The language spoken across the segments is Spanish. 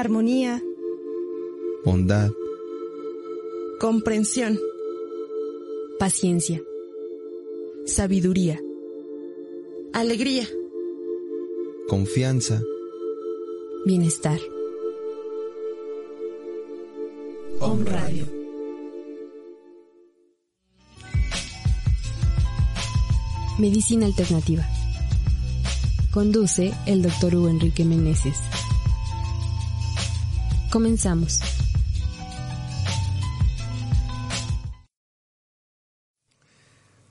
Armonía, bondad, comprensión, paciencia, sabiduría, alegría, confianza, bienestar. Om Radio. Medicina Alternativa. Conduce el doctor Hugo Enrique Meneses. Comenzamos.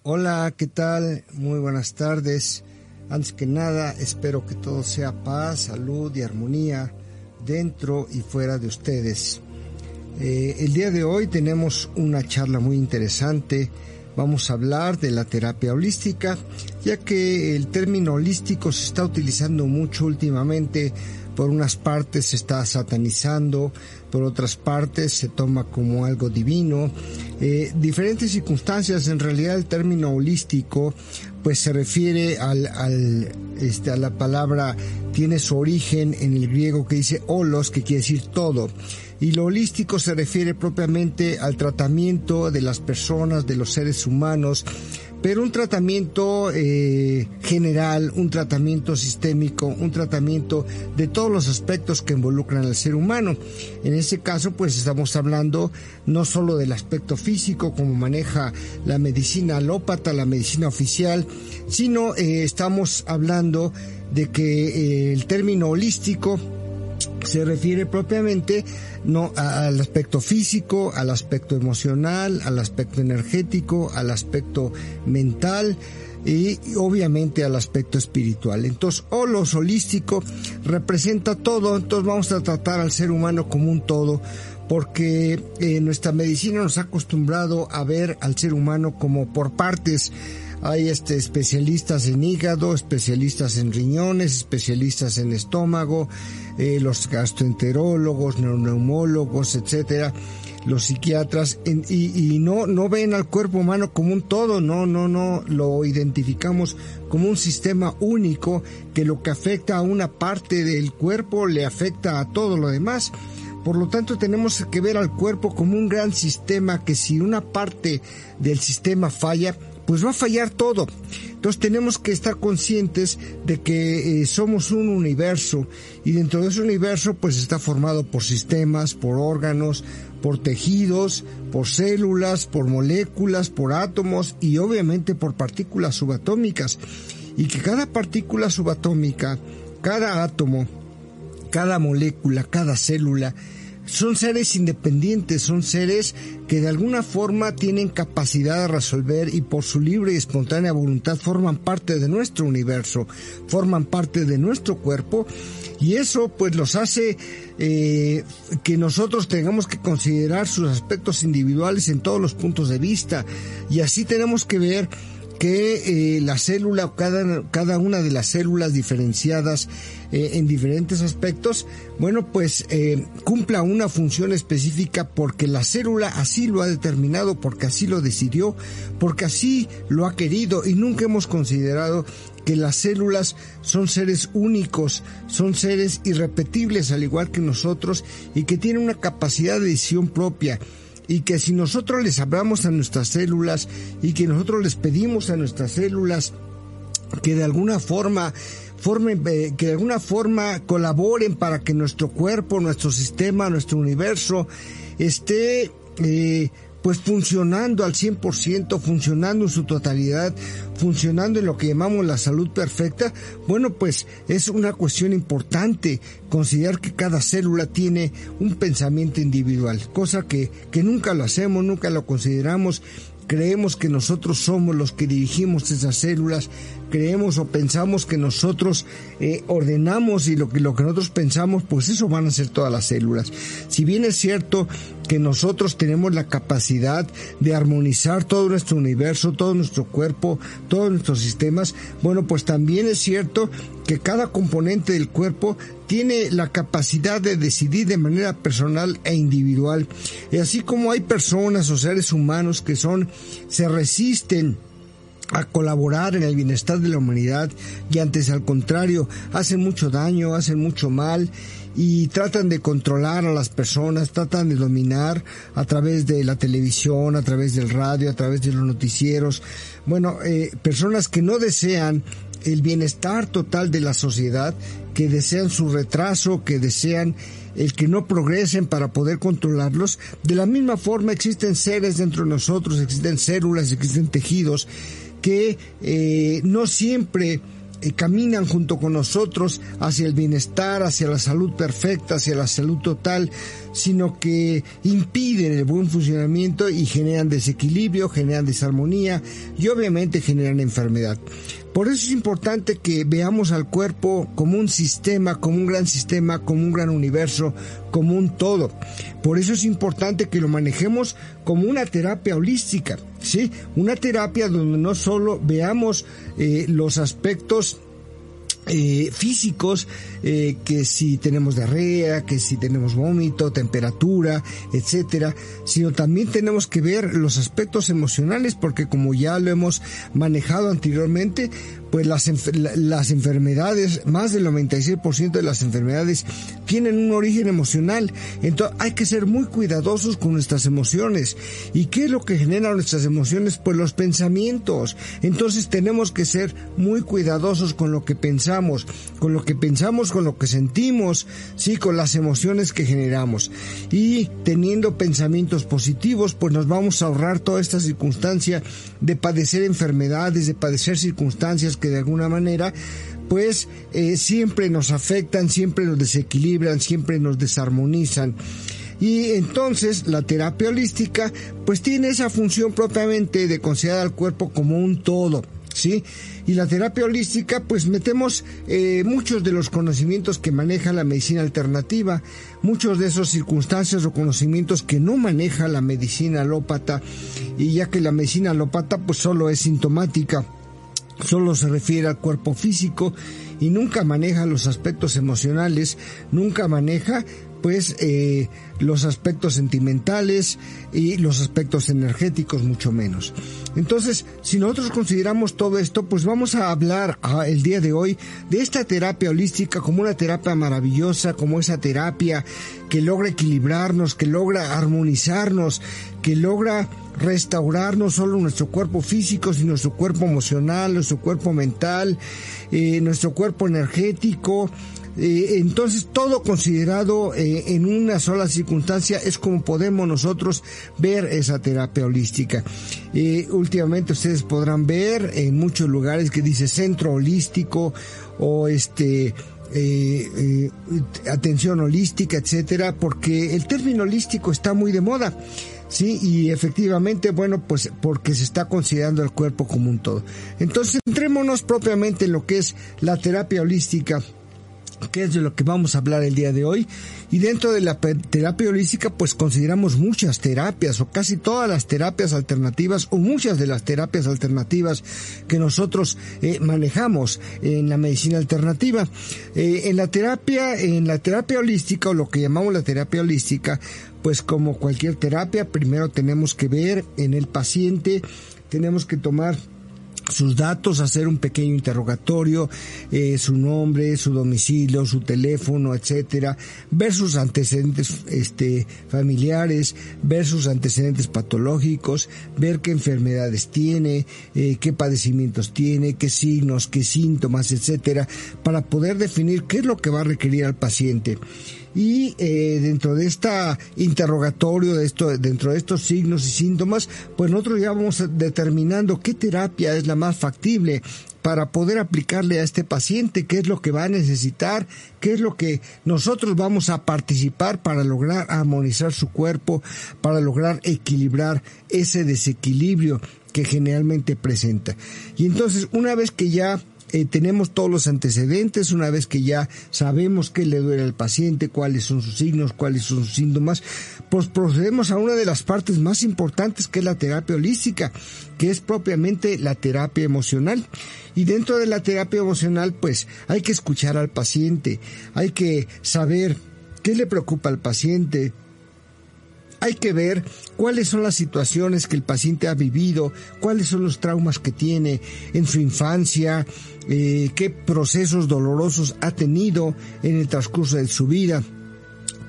Hola, ¿qué tal? Muy buenas tardes. Antes que nada, espero que todo sea paz, salud y armonía dentro y fuera de ustedes. Eh, el día de hoy tenemos una charla muy interesante. Vamos a hablar de la terapia holística, ya que el término holístico se está utilizando mucho últimamente por unas partes se está satanizando, por otras partes se toma como algo divino. Eh, diferentes circunstancias, en realidad el término holístico pues se refiere al, al, este, a la palabra, tiene su origen en el griego que dice holos, que quiere decir todo. Y lo holístico se refiere propiamente al tratamiento de las personas, de los seres humanos, pero un tratamiento eh, general, un tratamiento sistémico, un tratamiento de todos los aspectos que involucran al ser humano. En ese caso, pues estamos hablando no solo del aspecto físico, como maneja la medicina alópata, la medicina oficial, sino eh, estamos hablando de que eh, el término holístico se refiere propiamente no al aspecto físico, al aspecto emocional, al aspecto energético, al aspecto mental y obviamente al aspecto espiritual. Entonces, o lo holístico representa todo, entonces vamos a tratar al ser humano como un todo porque eh, nuestra medicina nos ha acostumbrado a ver al ser humano como por partes. Hay este, especialistas en hígado, especialistas en riñones, especialistas en estómago, eh, los gastroenterólogos, neumólogos, etcétera, los psiquiatras, y, no, no ven al cuerpo humano como un todo, no, no, no, lo identificamos como un sistema único que lo que afecta a una parte del cuerpo le afecta a todo lo demás. Por lo tanto, tenemos que ver al cuerpo como un gran sistema que si una parte del sistema falla, pues va a fallar todo. Entonces tenemos que estar conscientes de que eh, somos un universo y dentro de ese universo pues está formado por sistemas, por órganos, por tejidos, por células, por moléculas, por átomos y obviamente por partículas subatómicas. Y que cada partícula subatómica, cada átomo, cada molécula, cada célula, son seres independientes, son seres que de alguna forma tienen capacidad de resolver y por su libre y espontánea voluntad forman parte de nuestro universo, forman parte de nuestro cuerpo y eso pues los hace eh, que nosotros tengamos que considerar sus aspectos individuales en todos los puntos de vista. Y así tenemos que ver que eh, la célula, cada, cada una de las células diferenciadas eh, en diferentes aspectos, bueno, pues eh, cumpla una función específica porque la célula así lo ha determinado, porque así lo decidió, porque así lo ha querido y nunca hemos considerado que las células son seres únicos, son seres irrepetibles al igual que nosotros y que tienen una capacidad de decisión propia y que si nosotros les hablamos a nuestras células y que nosotros les pedimos a nuestras células que de alguna forma formen, eh, que de alguna forma colaboren para que nuestro cuerpo, nuestro sistema, nuestro universo esté eh, pues funcionando al 100%, funcionando en su totalidad, funcionando en lo que llamamos la salud perfecta, bueno, pues es una cuestión importante considerar que cada célula tiene un pensamiento individual, cosa que, que nunca lo hacemos, nunca lo consideramos. Creemos que nosotros somos los que dirigimos esas células, creemos o pensamos que nosotros eh, ordenamos y lo que, lo que nosotros pensamos, pues eso van a ser todas las células. Si bien es cierto que nosotros tenemos la capacidad de armonizar todo nuestro universo, todo nuestro cuerpo, todos nuestros sistemas, bueno, pues también es cierto que cada componente del cuerpo tiene la capacidad de decidir de manera personal e individual. Y así como hay personas o seres humanos que son, se resisten a colaborar en el bienestar de la humanidad y antes al contrario hacen mucho daño, hacen mucho mal y tratan de controlar a las personas, tratan de dominar a través de la televisión, a través del radio, a través de los noticieros. Bueno, eh, personas que no desean el bienestar total de la sociedad, que desean su retraso, que desean el que no progresen para poder controlarlos. De la misma forma existen seres dentro de nosotros, existen células, existen tejidos que eh, no siempre eh, caminan junto con nosotros hacia el bienestar, hacia la salud perfecta, hacia la salud total, sino que impiden el buen funcionamiento y generan desequilibrio, generan desarmonía y obviamente generan enfermedad. Por eso es importante que veamos al cuerpo como un sistema, como un gran sistema, como un gran universo, como un todo. Por eso es importante que lo manejemos como una terapia holística, ¿sí? Una terapia donde no solo veamos eh, los aspectos eh, físicos, eh, que si tenemos diarrea, que si tenemos vómito, temperatura, etcétera, sino también tenemos que ver los aspectos emocionales, porque como ya lo hemos manejado anteriormente, pues las, las enfermedades, más del 96% de las enfermedades tienen un origen emocional. Entonces hay que ser muy cuidadosos con nuestras emociones. ¿Y qué es lo que genera nuestras emociones? Pues los pensamientos. Entonces tenemos que ser muy cuidadosos con lo que pensamos, con lo que pensamos, con lo que sentimos, sí, con las emociones que generamos. Y teniendo pensamientos positivos, pues nos vamos a ahorrar toda esta circunstancia de padecer enfermedades, de padecer circunstancias que de alguna manera pues eh, siempre nos afectan, siempre nos desequilibran, siempre nos desarmonizan. Y entonces la terapia holística pues tiene esa función propiamente de considerar al cuerpo como un todo. ¿Sí? Y la terapia holística, pues metemos eh, muchos de los conocimientos que maneja la medicina alternativa, muchos de esos circunstancias o conocimientos que no maneja la medicina alópata, y ya que la medicina alópata pues solo es sintomática solo se refiere al cuerpo físico y nunca maneja los aspectos emocionales, nunca maneja pues eh, los aspectos sentimentales y los aspectos energéticos mucho menos. Entonces, si nosotros consideramos todo esto, pues vamos a hablar ah, el día de hoy de esta terapia holística como una terapia maravillosa, como esa terapia que logra equilibrarnos, que logra armonizarnos, que logra restaurar no solo nuestro cuerpo físico, sino nuestro cuerpo emocional, nuestro cuerpo mental, eh, nuestro cuerpo energético, eh, entonces, todo considerado eh, en una sola circunstancia es como podemos nosotros ver esa terapia holística. Últimamente ustedes podrán ver en muchos lugares que dice centro holístico o este atención holística, etcétera, porque el término holístico está muy de moda. Sí, y efectivamente, bueno, pues porque se está considerando el cuerpo como un todo. Entonces, entrémonos propiamente en lo que es la terapia holística que es de lo que vamos a hablar el día de hoy. Y dentro de la terapia holística, pues consideramos muchas terapias o casi todas las terapias alternativas o muchas de las terapias alternativas que nosotros eh, manejamos en la medicina alternativa. Eh, en la terapia, en la terapia holística o lo que llamamos la terapia holística, pues como cualquier terapia, primero tenemos que ver en el paciente, tenemos que tomar sus datos, hacer un pequeño interrogatorio, eh, su nombre, su domicilio, su teléfono, etcétera, ver sus antecedentes este, familiares, ver sus antecedentes patológicos, ver qué enfermedades tiene, eh, qué padecimientos tiene, qué signos, qué síntomas, etcétera, para poder definir qué es lo que va a requerir al paciente y eh, dentro de esta interrogatorio, de esto, dentro de estos signos y síntomas, pues nosotros ya vamos determinando qué terapia es la más factible para poder aplicarle a este paciente, qué es lo que va a necesitar, qué es lo que nosotros vamos a participar para lograr armonizar su cuerpo, para lograr equilibrar ese desequilibrio que generalmente presenta. Y entonces, una vez que ya eh, tenemos todos los antecedentes, una vez que ya sabemos qué le duele al paciente, cuáles son sus signos, cuáles son sus síntomas, pues procedemos a una de las partes más importantes que es la terapia holística, que es propiamente la terapia emocional. Y dentro de la terapia emocional, pues hay que escuchar al paciente, hay que saber qué le preocupa al paciente, hay que ver cuáles son las situaciones que el paciente ha vivido, cuáles son los traumas que tiene en su infancia, eh, qué procesos dolorosos ha tenido en el transcurso de su vida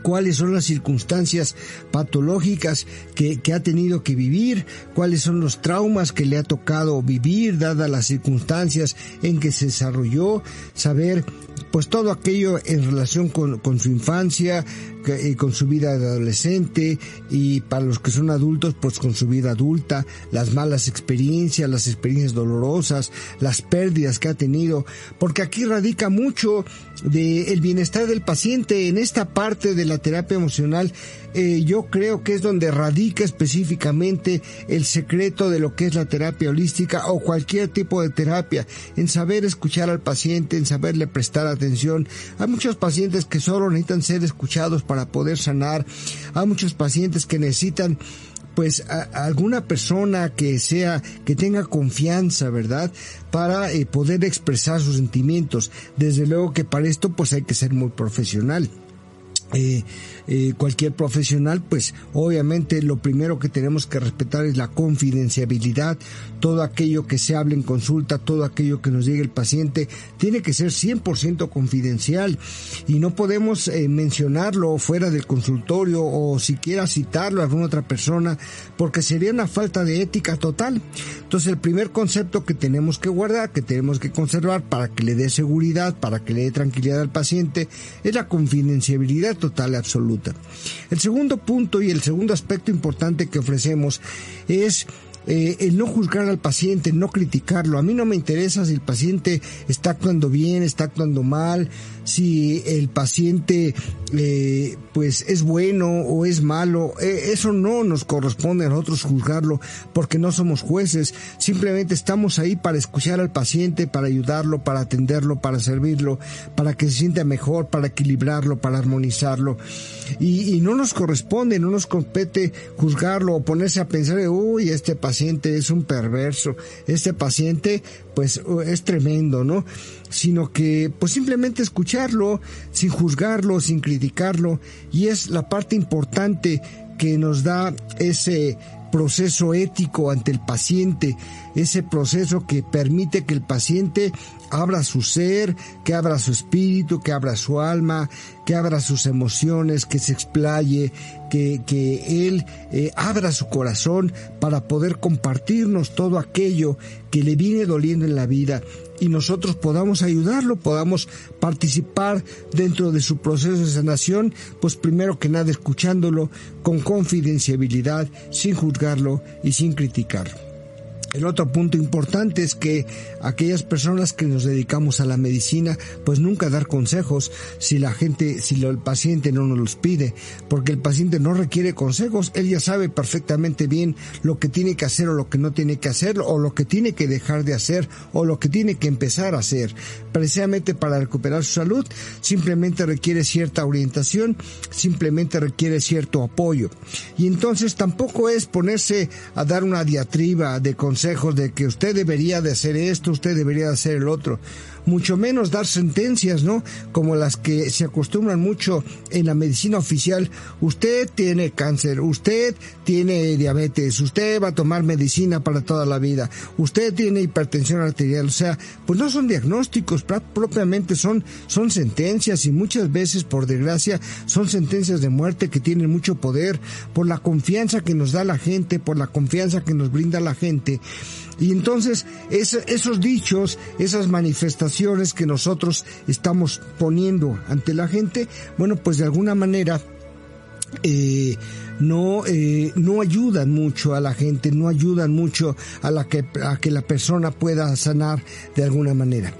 cuáles son las circunstancias patológicas que, que, ha tenido que vivir, cuáles son los traumas que le ha tocado vivir, dadas las circunstancias en que se desarrolló, saber pues todo aquello en relación con, con su infancia, eh, con su vida de adolescente y para los que son adultos, pues con su vida adulta, las malas experiencias, las experiencias dolorosas, las pérdidas que ha tenido, porque aquí radica mucho del el bienestar del paciente en esta parte de la terapia emocional. Eh, yo creo que es donde radica específicamente el secreto de lo que es la terapia holística o cualquier tipo de terapia, en saber escuchar al paciente, en saberle prestar atención. Hay muchos pacientes que solo necesitan ser escuchados para para poder sanar. Hay muchos pacientes que necesitan pues alguna persona que sea que tenga confianza, ¿verdad? Para eh, poder expresar sus sentimientos. Desde luego que para esto pues hay que ser muy profesional. Eh, eh, cualquier profesional, pues obviamente lo primero que tenemos que respetar es la confidenciabilidad, todo aquello que se hable en consulta, todo aquello que nos diga el paciente, tiene que ser 100% confidencial. Y no podemos eh, mencionarlo fuera del consultorio o siquiera citarlo a alguna otra persona porque sería una falta de ética total. Entonces el primer concepto que tenemos que guardar, que tenemos que conservar para que le dé seguridad, para que le dé tranquilidad al paciente, es la confidenciabilidad total y absoluta. El segundo punto y el segundo aspecto importante que ofrecemos es eh, el no juzgar al paciente, no criticarlo. A mí no me interesa si el paciente está actuando bien, está actuando mal, si el paciente eh, pues es bueno o es malo. Eh, eso no nos corresponde a nosotros juzgarlo porque no somos jueces. Simplemente estamos ahí para escuchar al paciente, para ayudarlo, para atenderlo, para servirlo, para que se sienta mejor, para equilibrarlo, para armonizarlo. Y, y no nos corresponde, no nos compete juzgarlo o ponerse a pensar, uy, este paciente es un perverso, este paciente pues es tremendo, ¿no? Sino que pues simplemente escucharlo sin juzgarlo, sin criticarlo. Y es la parte importante que nos da ese proceso ético ante el paciente, ese proceso que permite que el paciente abra su ser, que abra su espíritu, que abra su alma, que abra sus emociones, que se explaye, que, que él eh, abra su corazón para poder compartirnos todo aquello que le viene doliendo en la vida y nosotros podamos ayudarlo, podamos participar dentro de su proceso de sanación, pues primero que nada escuchándolo con confidencialidad, sin juzgarlo y sin criticarlo. El otro punto importante es que aquellas personas que nos dedicamos a la medicina, pues nunca dar consejos si la gente, si el paciente no nos los pide, porque el paciente no requiere consejos, él ya sabe perfectamente bien lo que tiene que hacer o lo que no tiene que hacer, o lo que tiene que dejar de hacer, o lo que tiene que empezar a hacer. Precisamente para recuperar su salud, simplemente requiere cierta orientación, simplemente requiere cierto apoyo. Y entonces tampoco es ponerse a dar una diatriba de consejos de que usted debería de hacer esto, usted debería de hacer el otro mucho menos dar sentencias, ¿no? Como las que se acostumbran mucho en la medicina oficial. Usted tiene cáncer, usted tiene diabetes, usted va a tomar medicina para toda la vida, usted tiene hipertensión arterial, o sea, pues no son diagnósticos, propiamente son, son sentencias y muchas veces, por desgracia, son sentencias de muerte que tienen mucho poder por la confianza que nos da la gente, por la confianza que nos brinda la gente. Y entonces esos dichos, esas manifestaciones que nosotros estamos poniendo ante la gente, bueno, pues de alguna manera eh, no, eh, no ayudan mucho a la gente, no ayudan mucho a, la que, a que la persona pueda sanar de alguna manera.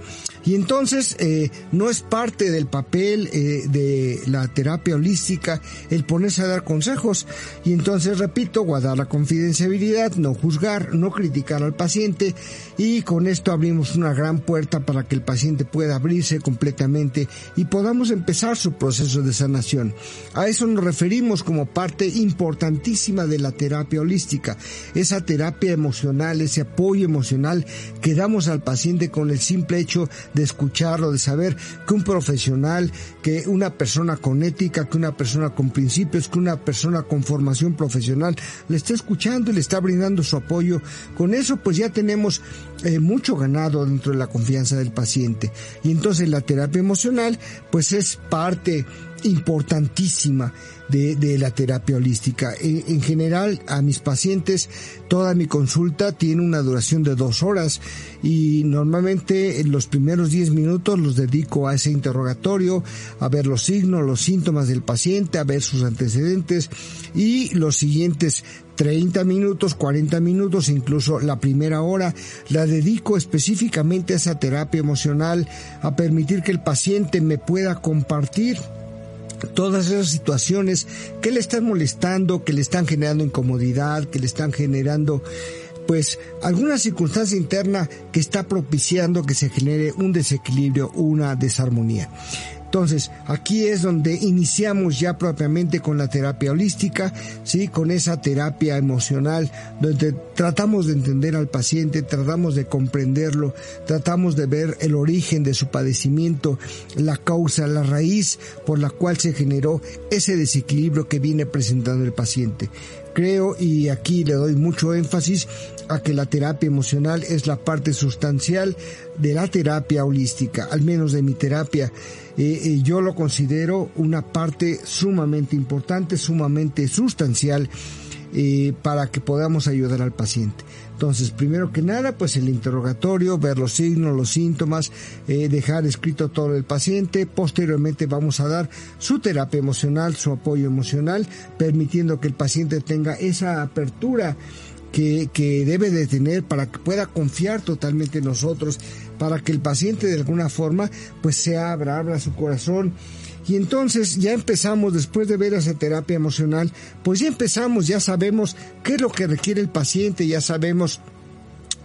Y entonces eh, no es parte del papel eh, de la terapia holística el ponerse a dar consejos. Y entonces, repito, guardar la confidencialidad, no juzgar, no criticar al paciente y con esto abrimos una gran puerta para que el paciente pueda abrirse completamente y podamos empezar su proceso de sanación. A eso nos referimos como parte importantísima de la terapia holística, esa terapia emocional, ese apoyo emocional que damos al paciente con el simple hecho de escucharlo, de saber que un profesional, que una persona con ética, que una persona con principios, que una persona con formación profesional le está escuchando y le está brindando su apoyo. Con eso pues ya tenemos eh, mucho ganado dentro de la confianza del paciente. Y entonces la terapia emocional pues es parte importantísima de, la terapia holística. En, general, a mis pacientes, toda mi consulta tiene una duración de dos horas y normalmente en los primeros diez minutos los dedico a ese interrogatorio, a ver los signos, los síntomas del paciente, a ver sus antecedentes y los siguientes 30 minutos, 40 minutos, incluso la primera hora, la dedico específicamente a esa terapia emocional, a permitir que el paciente me pueda compartir todas esas situaciones que le están molestando, que le están generando incomodidad, que le están generando pues alguna circunstancia interna que está propiciando que se genere un desequilibrio, una desarmonía. Entonces, aquí es donde iniciamos ya propiamente con la terapia holística, ¿sí? Con esa terapia emocional, donde tratamos de entender al paciente, tratamos de comprenderlo, tratamos de ver el origen de su padecimiento, la causa, la raíz por la cual se generó ese desequilibrio que viene presentando el paciente creo y aquí le doy mucho énfasis a que la terapia emocional es la parte sustancial de la terapia holística, al menos de mi terapia. Eh, eh, yo lo considero una parte sumamente importante, sumamente sustancial eh, para que podamos ayudar al paciente. Entonces, primero que nada, pues el interrogatorio, ver los signos, los síntomas, dejar escrito todo el paciente. Posteriormente vamos a dar su terapia emocional, su apoyo emocional, permitiendo que el paciente tenga esa apertura que, que, debe de tener para que pueda confiar totalmente en nosotros, para que el paciente de alguna forma pues se abra, abra su corazón. Y entonces ya empezamos, después de ver esa terapia emocional, pues ya empezamos, ya sabemos qué es lo que requiere el paciente, ya sabemos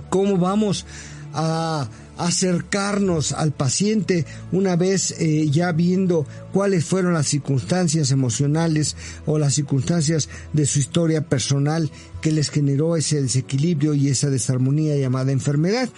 cómo vamos a acercarnos al paciente una vez eh, ya viendo cuáles fueron las circunstancias emocionales o las circunstancias de su historia personal que les generó ese desequilibrio y esa desarmonía llamada enfermedad.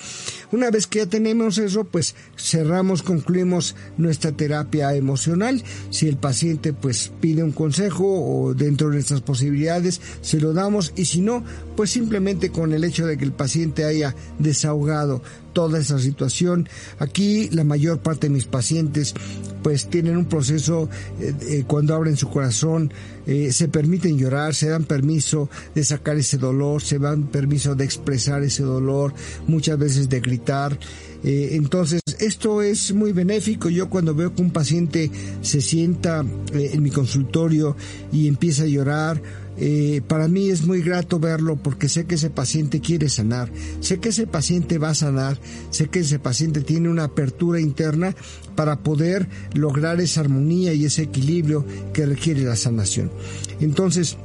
Una vez que ya tenemos eso, pues cerramos, concluimos nuestra terapia emocional. Si el paciente pues pide un consejo o dentro de nuestras posibilidades, se lo damos y si no, pues simplemente con el hecho de que el paciente haya desahogado toda esa situación. Aquí la mayor parte de mis pacientes pues tienen un proceso eh, eh, cuando abren su corazón, eh, se permiten llorar, se dan permiso de sacar ese dolor, se dan permiso de expresar ese dolor, muchas veces de gritar. entonces, esto es muy benéfico. Yo cuando veo que un paciente se sienta en mi consultorio y empieza a llorar, eh, para mí es muy grato verlo porque sé que ese paciente quiere sanar, sé que ese paciente va a sanar, sé que ese paciente tiene una apertura interna para poder lograr esa armonía y ese equilibrio que requiere la sanación. Entonces,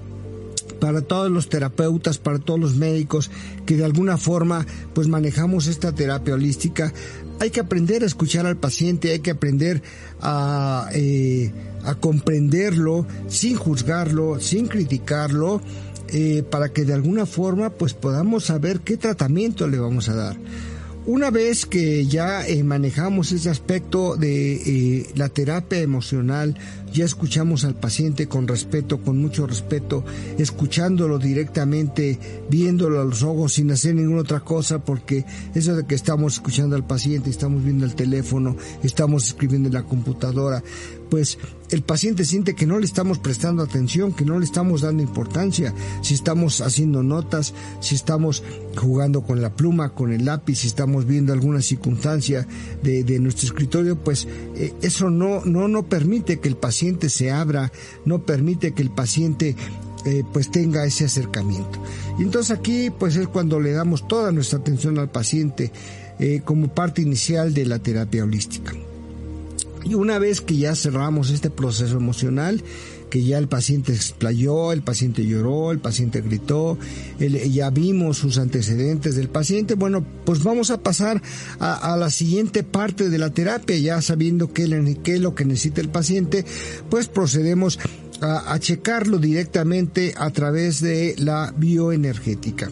para todos los terapeutas, para todos los médicos que de alguna forma pues manejamos esta terapia holística, hay que aprender a escuchar al paciente, hay que aprender a, eh, a comprenderlo sin juzgarlo, sin criticarlo, eh, para que de alguna forma pues podamos saber qué tratamiento le vamos a dar. Una vez que ya eh, manejamos ese aspecto de eh, la terapia emocional, ya escuchamos al paciente con respeto, con mucho respeto, escuchándolo directamente, viéndolo a los ojos sin hacer ninguna otra cosa, porque eso de que estamos escuchando al paciente, estamos viendo el teléfono, estamos escribiendo en la computadora, pues el paciente siente que no le estamos prestando atención, que no le estamos dando importancia, si estamos haciendo notas, si estamos jugando con la pluma, con el lápiz, si estamos viendo alguna circunstancia de, nuestro escritorio, pues eh, eso no, no, no permite que el paciente se abra, no permite que el paciente eh, pues tenga ese acercamiento. Y entonces aquí pues es cuando le damos toda nuestra atención al paciente eh, como parte inicial de la terapia holística. Y una vez que ya cerramos este proceso emocional, que ya el paciente explayó, el paciente lloró, el paciente gritó, ya vimos sus antecedentes del paciente, bueno, pues vamos a pasar a, la siguiente parte de la terapia, ya sabiendo qué, qué es lo que necesita el paciente, pues procedemos a, checarlo directamente a través de la bioenergética.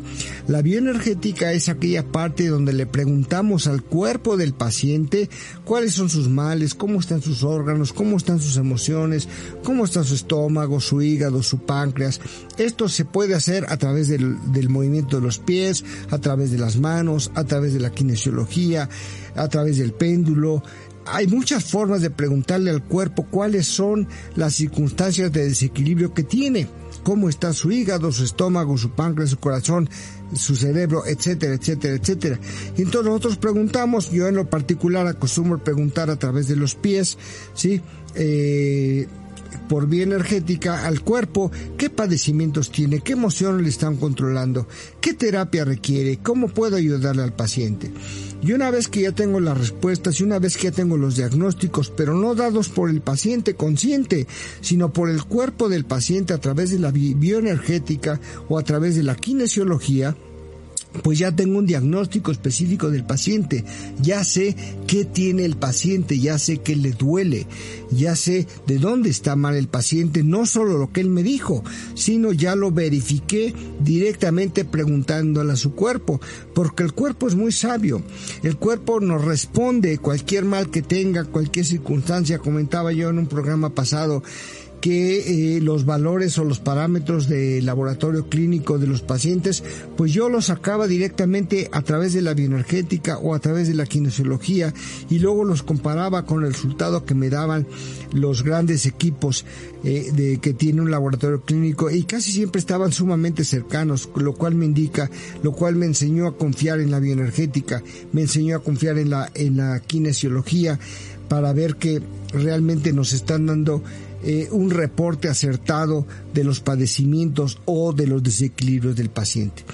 La bioenergética es aquella parte donde le preguntamos al cuerpo del paciente cuáles son sus males, cómo están sus órganos, cómo están sus emociones, cómo está su estómago, su hígado, su páncreas. Esto se puede hacer a través del, movimiento de los pies, a través de las manos, a través de la kinesiología, a través del péndulo, hay muchas formas de preguntarle al cuerpo cuáles son las circunstancias de desequilibrio que tiene, cómo está su hígado, su estómago, su páncreas, su corazón, su cerebro, etcétera, etcétera, etcétera. Y entonces nosotros preguntamos, yo en lo particular acostumbro preguntar a través de los pies, ¿sí? Eh, por vía energética al cuerpo qué padecimientos tiene, qué emociones le están controlando, qué terapia requiere, cómo puedo ayudarle al paciente. Y una vez que ya tengo las respuestas y una vez que ya tengo los diagnósticos, pero no dados por el paciente consciente, sino por el cuerpo del paciente a través de la bioenergética o a través de la kinesiología, pues ya tengo un diagnóstico específico del paciente, ya sé qué tiene el paciente, ya sé qué le duele, ya sé de dónde está mal el paciente, no solo lo que él me dijo, sino ya lo verifiqué directamente preguntándole a su cuerpo, porque el cuerpo es muy sabio, el cuerpo nos responde cualquier mal que tenga, cualquier circunstancia, comentaba yo en un programa pasado, que eh, los valores o los parámetros de laboratorio clínico de los pacientes, pues yo los sacaba directamente a través de la bioenergética o a través de la kinesiología y luego los comparaba con el resultado que me daban los grandes equipos eh, de que tiene un laboratorio clínico y casi siempre estaban sumamente cercanos, lo cual me indica, lo cual me enseñó a confiar en la bioenergética, me enseñó a confiar en la en la kinesiología para ver que realmente nos están dando eh, un reporte acertado de los padecimientos o de los desequilibrios del paciente.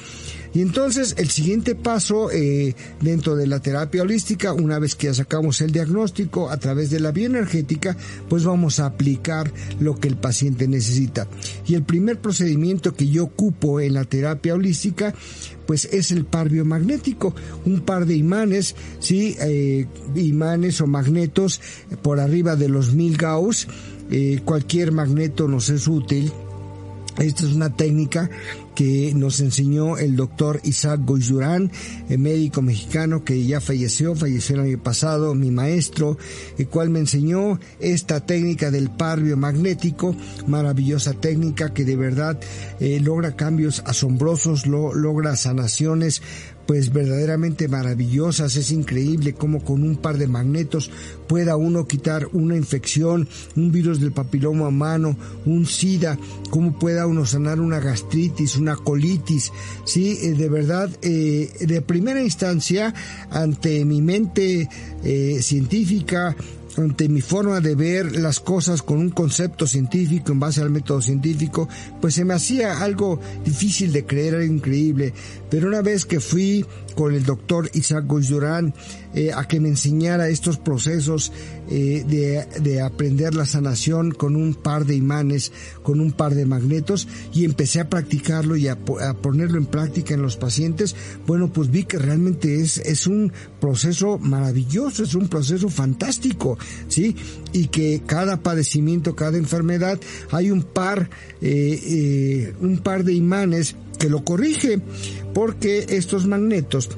Y entonces el siguiente paso eh, dentro de la terapia holística, una vez que ya sacamos el diagnóstico a través de la bioenergética, pues vamos a aplicar lo que el paciente necesita. Y el primer procedimiento que yo ocupo en la terapia holística, pues es el par biomagnético, un par de imanes, sí, eh, imanes o magnetos por arriba de los mil Gauss, eh, cualquier magneto nos es útil. Esta es una técnica que nos enseñó el doctor Isaac Goyurán, el médico mexicano que ya falleció, falleció el año pasado, mi maestro, el cual me enseñó esta técnica del par biomagnético, maravillosa técnica que de verdad eh, logra cambios asombrosos, lo, logra sanaciones pues verdaderamente maravillosas. Es increíble cómo con un par de magnetos pueda uno quitar una infección, un virus del papiloma humano, un SIDA, cómo pueda uno sanar una gastritis, una colitis. Sí, eh, de verdad, eh, de primera instancia, ante mi mente eh, científica, ante mi forma de ver las cosas con un concepto científico en base al método científico, pues se me hacía algo difícil de creer, algo increíble. Pero una vez que fui con el doctor Isaac Goyurán eh, a que me enseñara estos procesos eh, de, de, aprender la sanación con un par de imanes, con un par de magnetos y empecé a practicarlo y a, a, ponerlo en práctica en los pacientes, bueno, pues vi que realmente es, es un proceso maravilloso, es un proceso fantástico, ¿sí? Y que cada padecimiento, cada enfermedad, hay un par, eh, un par de imanes que lo corrige, porque estos magnetos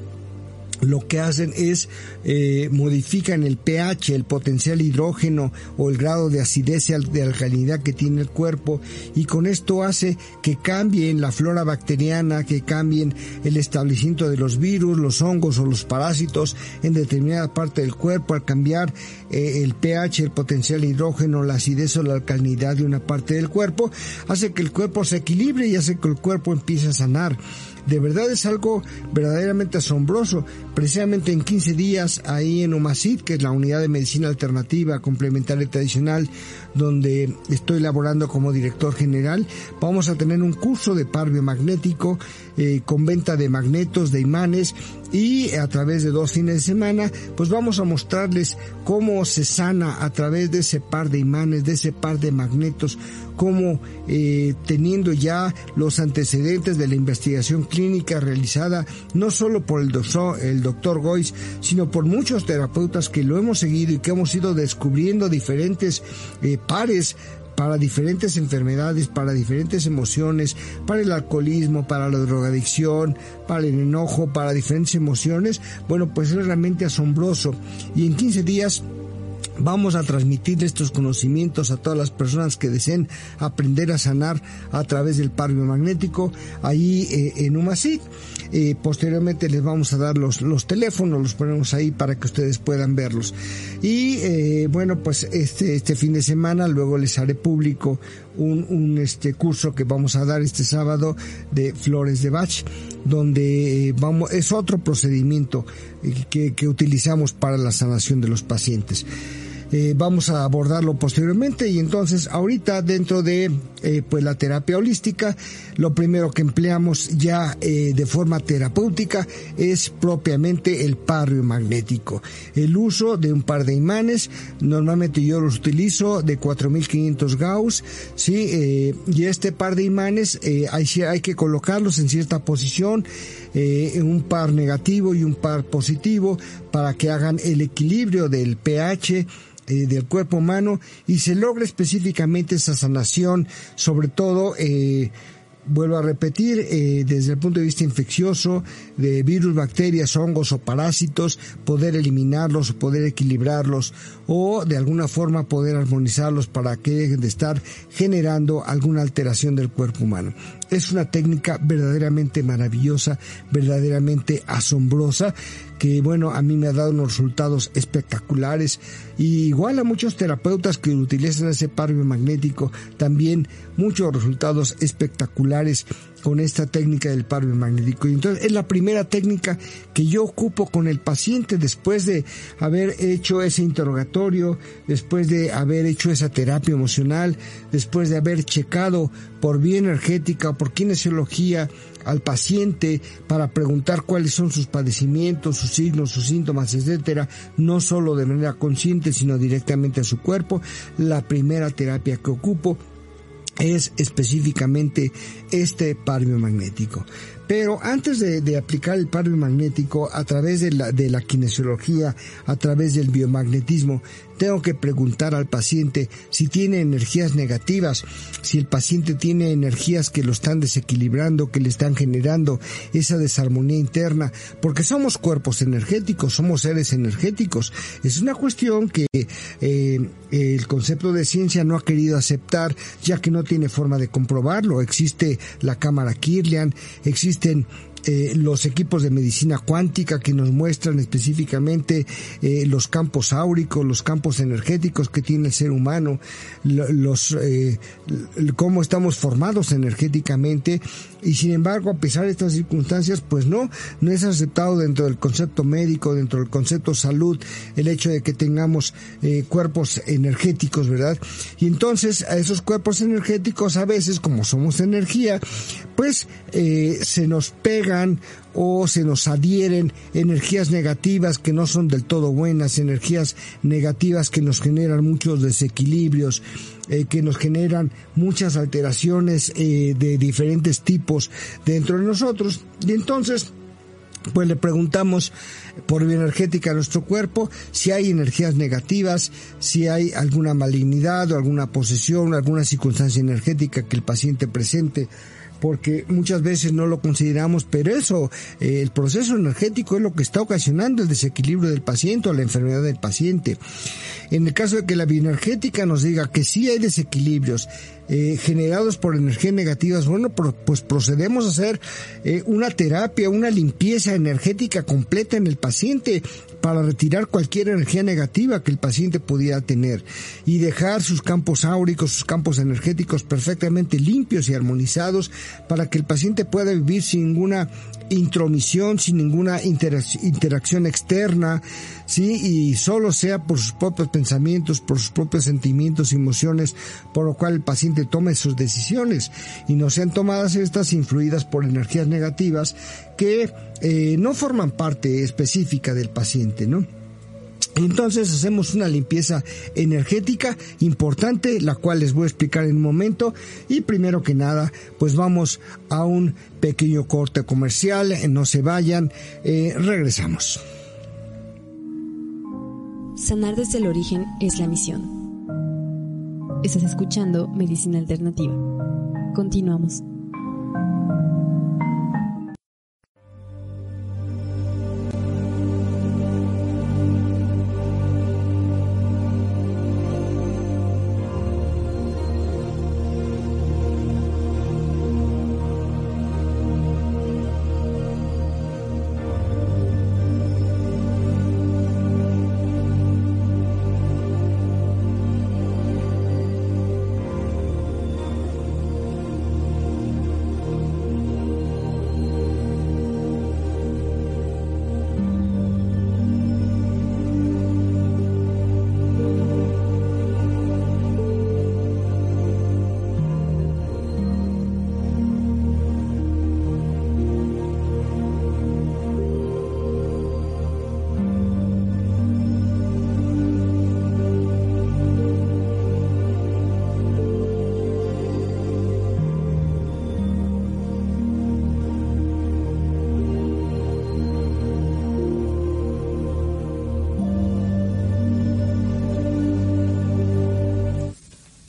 lo que hacen es eh, modifican el pH, el potencial hidrógeno o el grado de acidez y de alcalinidad que tiene el cuerpo y con esto hace que cambien la flora bacteriana, que cambien el establecimiento de los virus, los hongos o los parásitos en determinada parte del cuerpo al cambiar eh, el pH, el potencial hidrógeno, la acidez o la alcalinidad de una parte del cuerpo, hace que el cuerpo se equilibre y hace que el cuerpo empiece a sanar. De verdad es algo verdaderamente asombroso. Precisamente en 15 días ahí en UMACID, que es la unidad de medicina alternativa, complementaria y tradicional, donde estoy laborando como director general, vamos a tener un curso de par biomagnético eh, con venta de magnetos, de imanes y a través de dos fines de semana, pues vamos a mostrarles cómo se sana a través de ese par de imanes, de ese par de magnetos, cómo eh, teniendo ya los antecedentes de la investigación clínica realizada no solo por el doctor, el doctor Gois, sino por muchos terapeutas que lo hemos seguido y que hemos ido descubriendo diferentes eh, pares para diferentes enfermedades, para diferentes emociones, para el alcoholismo, para la drogadicción, para el enojo, para diferentes emociones, bueno, pues es realmente asombroso. Y en 15 días Vamos a transmitir estos conocimientos a todas las personas que deseen aprender a sanar a través del par magnético ahí eh, en Umacid. Eh, posteriormente les vamos a dar los, los teléfonos, los ponemos ahí para que ustedes puedan verlos. Y eh, bueno, pues este, este fin de semana luego les haré público un, un este curso que vamos a dar este sábado de Flores de Bach, donde vamos, es otro procedimiento que, que utilizamos para la sanación de los pacientes. Eh, vamos a abordarlo posteriormente. Y entonces ahorita dentro de eh, pues la terapia holística lo primero que empleamos ya eh, de forma terapéutica es propiamente el par magnético. El uso de un par de imanes. Normalmente yo los utilizo de 4500 gauss sí y este par de imanes hay, hay que colocarlos en cierta posición en un par negativo y un par positivo para que hagan el equilibrio del pH eh, del cuerpo humano y se logra específicamente esa sanación, sobre todo eh, vuelvo a repetir, eh, desde el punto de vista infeccioso, de virus, bacterias, hongos o parásitos, poder eliminarlos, poder equilibrarlos o de alguna forma poder armonizarlos para que dejen de estar generando alguna alteración del cuerpo humano. Es una técnica verdaderamente maravillosa, verdaderamente asombrosa que bueno, a mí me ha dado unos resultados espectaculares y igual a muchos terapeutas que utilizan ese par magnético también muchos resultados espectaculares con esta técnica del par magnético. Y entonces es la primera técnica que yo ocupo con el paciente después de haber hecho ese interrogatorio, después de haber hecho esa terapia emocional, después de haber checado por bioenergética o por kinesiología al paciente para preguntar cuáles son sus padecimientos, sus signos, sus síntomas, etcétera, no solo de manera consciente, sino directamente a su cuerpo. La primera terapia que ocupo es específicamente este magnético. Pero antes de, aplicar el par magnético a través de la, kinesiología, a través del biomagnetismo, tengo que preguntar al paciente si tiene energías negativas, si el paciente tiene energías que lo están desequilibrando, que le están generando esa desarmonía interna, porque somos cuerpos energéticos, somos seres energéticos. Es una cuestión que eh, el concepto de ciencia no ha querido aceptar, ya que no tiene forma de comprobarlo. Existe la cámara Kirlian, existen eh, los equipos de medicina cuántica que nos muestran específicamente eh, los campos áuricos, los campos energéticos que tiene el ser humano, los eh, cómo estamos formados energéticamente y sin embargo a pesar de estas circunstancias pues no no es aceptado dentro del concepto médico dentro del concepto salud el hecho de que tengamos cuerpos energéticos verdad y entonces a esos cuerpos energéticos a veces como somos energía pues se nos pega o se nos adhieren energías negativas que no son del todo buenas, energías negativas que nos generan muchos desequilibrios, eh, que nos generan muchas alteraciones eh, de diferentes tipos dentro de nosotros. Y entonces, pues le preguntamos por bioenergética a nuestro cuerpo si hay energías negativas, si hay alguna malignidad o alguna posesión, alguna circunstancia energética que el paciente presente porque muchas veces no lo consideramos, pero eso, eh, el proceso energético es lo que está ocasionando el desequilibrio del paciente o la enfermedad del paciente. En el caso de que la bioenergética nos diga que sí hay desequilibrios eh, generados por energías negativas, bueno, pues procedemos a hacer eh, una terapia, una limpieza energética completa en el paciente para retirar cualquier energía negativa que el paciente pudiera tener y dejar sus campos áuricos, sus campos energéticos perfectamente limpios y armonizados para que el paciente pueda vivir sin ninguna intromisión, sin ninguna interacción externa, sí, y solo sea por sus propios pensamientos, por sus propios sentimientos y emociones, por lo cual el paciente tome sus decisiones y no sean tomadas estas influidas por energías negativas que eh, no forman parte específica del paciente, ¿no? Entonces hacemos una limpieza energética importante, la cual les voy a explicar en un momento. Y primero que nada, pues vamos a un pequeño corte comercial. No se vayan, eh, regresamos. Sanar desde el origen es la misión. Estás escuchando Medicina Alternativa. Continuamos.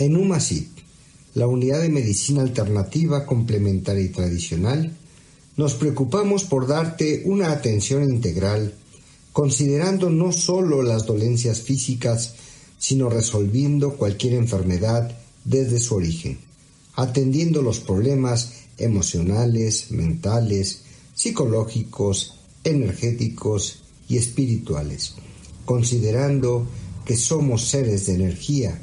En UMASIT, la unidad de medicina alternativa, complementaria y tradicional, nos preocupamos por darte una atención integral, considerando no solo las dolencias físicas, sino resolviendo cualquier enfermedad desde su origen, atendiendo los problemas emocionales, mentales, psicológicos, energéticos y espirituales, considerando que somos seres de energía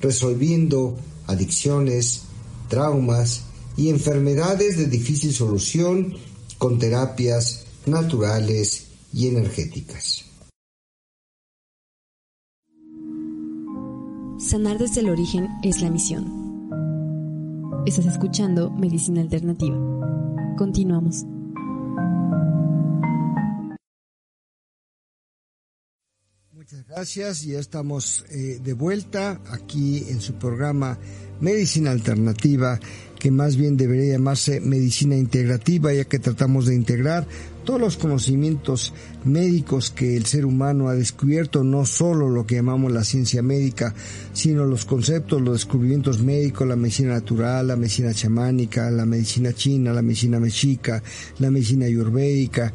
resolviendo adicciones, traumas y enfermedades de difícil solución con terapias naturales y energéticas. Sanar desde el origen es la misión. Estás escuchando Medicina Alternativa. Continuamos. Muchas gracias, ya estamos eh, de vuelta aquí en su programa Medicina Alternativa, que más bien debería llamarse Medicina Integrativa, ya que tratamos de integrar todos los conocimientos médicos que el ser humano ha descubierto, no solo lo que llamamos la ciencia médica, sino los conceptos, los descubrimientos médicos, la medicina natural, la medicina chamánica, la medicina china, la medicina mexica, la medicina ayurvédica